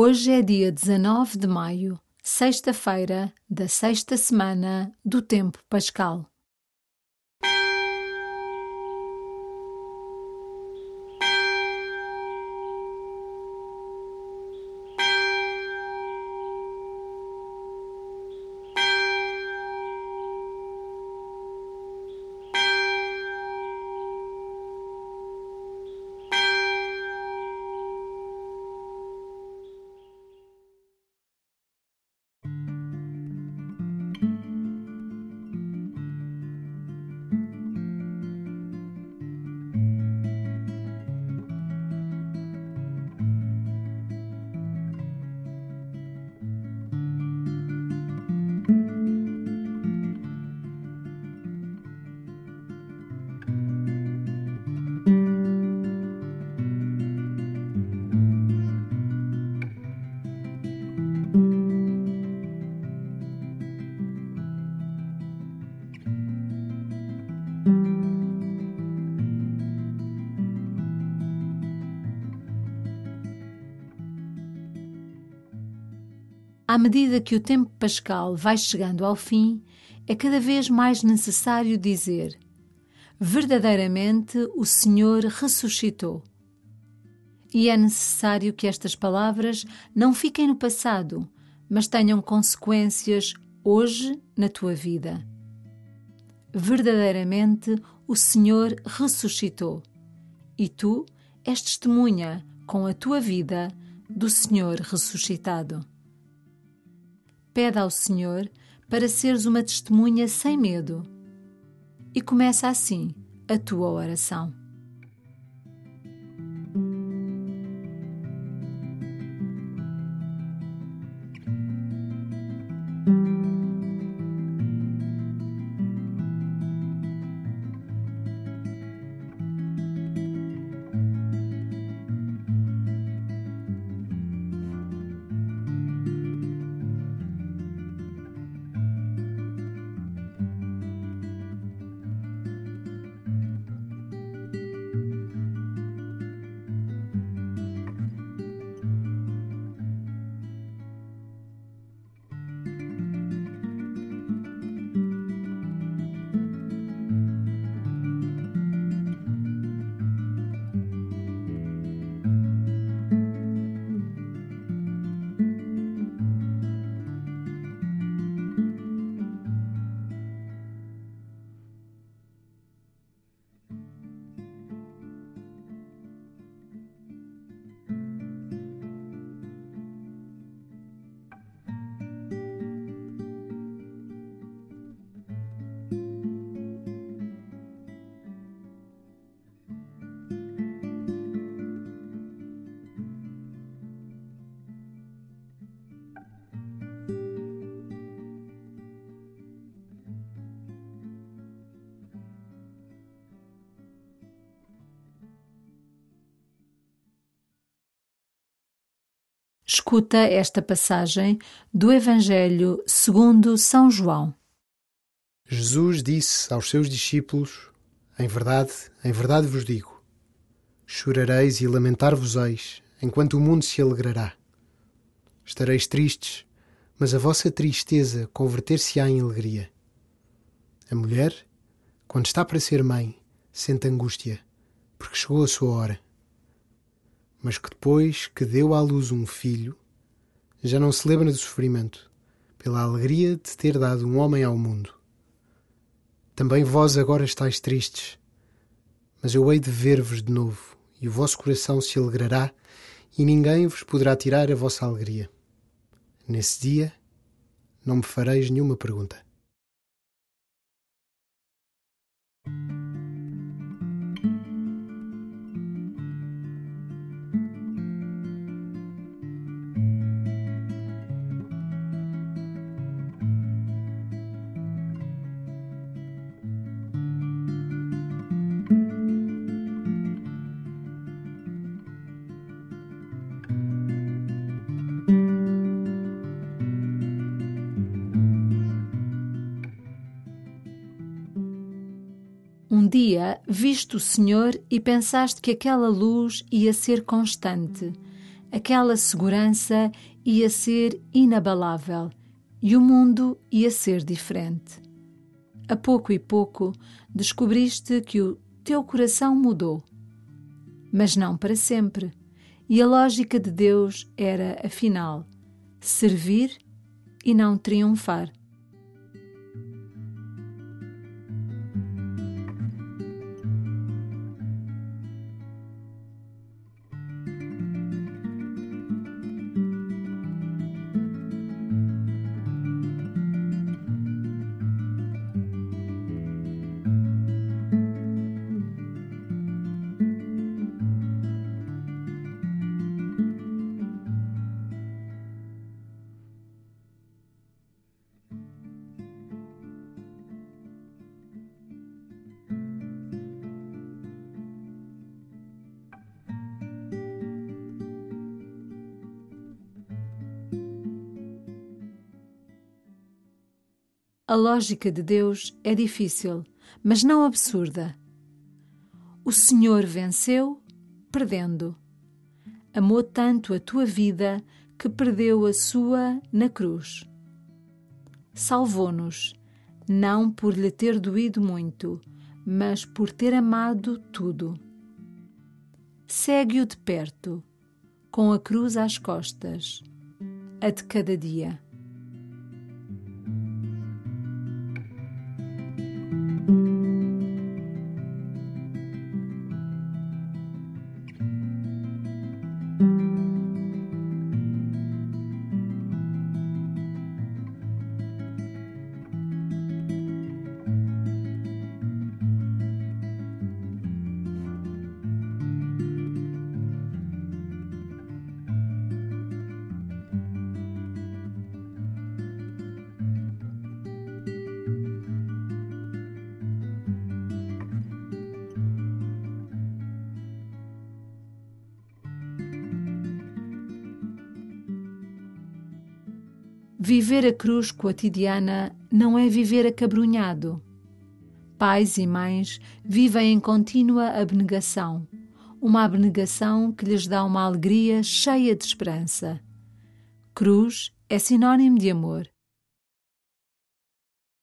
Hoje é dia 19 de maio, sexta-feira da sexta semana do Tempo Pascal. À medida que o tempo pascal vai chegando ao fim, é cada vez mais necessário dizer: verdadeiramente o Senhor ressuscitou. E é necessário que estas palavras não fiquem no passado, mas tenham consequências hoje na tua vida. Verdadeiramente o Senhor ressuscitou. E tu és testemunha com a tua vida do Senhor ressuscitado pede ao Senhor para seres uma testemunha sem medo. E começa assim a tua oração. Escuta esta passagem do Evangelho segundo São João. Jesus disse aos seus discípulos: Em verdade, em verdade vos digo: chorareis e lamentar-vos-eis, enquanto o mundo se alegrará. Estareis tristes, mas a vossa tristeza converter-se-á em alegria. A mulher, quando está para ser mãe, sente angústia, porque chegou a sua hora mas que depois que deu à luz um filho, já não se lembra do sofrimento, pela alegria de ter dado um homem ao mundo. Também vós agora estáis tristes, mas eu hei de ver-vos de novo, e o vosso coração se alegrará, e ninguém vos poderá tirar a vossa alegria. Nesse dia, não me fareis nenhuma pergunta. Um dia viste o Senhor e pensaste que aquela luz ia ser constante, aquela segurança ia ser inabalável e o mundo ia ser diferente. A pouco e pouco descobriste que o teu coração mudou. Mas não para sempre. E a lógica de Deus era, afinal, servir e não triunfar. A lógica de Deus é difícil, mas não absurda. O Senhor venceu, perdendo. Amou tanto a tua vida que perdeu a sua na cruz. Salvou-nos, não por lhe ter doído muito, mas por ter amado tudo. Segue-o de perto, com a cruz às costas, a de cada dia. Viver a cruz cotidiana não é viver acabrunhado. Pais e mães vivem em contínua abnegação, uma abnegação que lhes dá uma alegria cheia de esperança. Cruz é sinônimo de amor.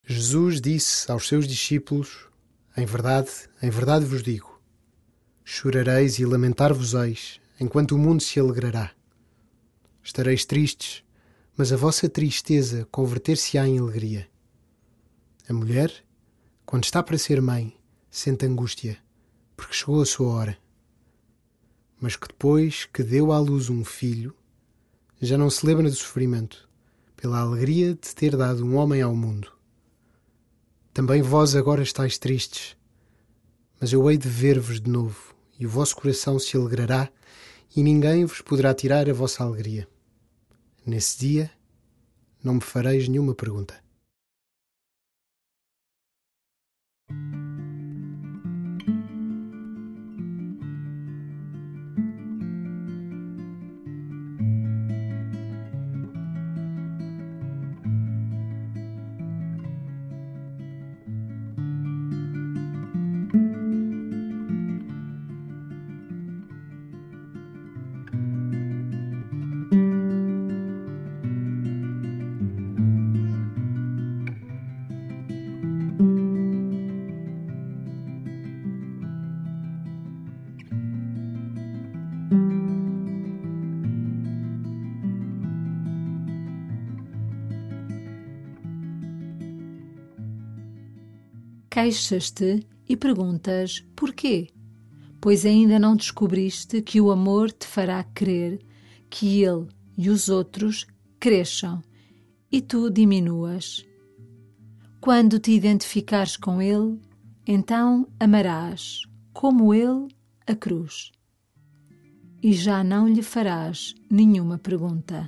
Jesus disse aos seus discípulos: Em verdade, em verdade vos digo: chorareis e lamentar-vos-eis, enquanto o mundo se alegrará. Estareis tristes mas a vossa tristeza converter-se-á em alegria. A mulher, quando está para ser mãe, sente angústia, porque chegou a sua hora. Mas que depois que deu à luz um filho, já não se lembra do sofrimento, pela alegria de ter dado um homem ao mundo. Também vós agora estáis tristes, mas eu hei de ver-vos de novo, e o vosso coração se alegrará, e ninguém vos poderá tirar a vossa alegria. Nesse dia, não me fareis nenhuma pergunta. Queixas-te e perguntas porquê, pois ainda não descobriste que o amor te fará crer que ele e os outros cresçam e tu diminuas. Quando te identificares com ele, então amarás, como ele, a cruz. E já não lhe farás nenhuma pergunta.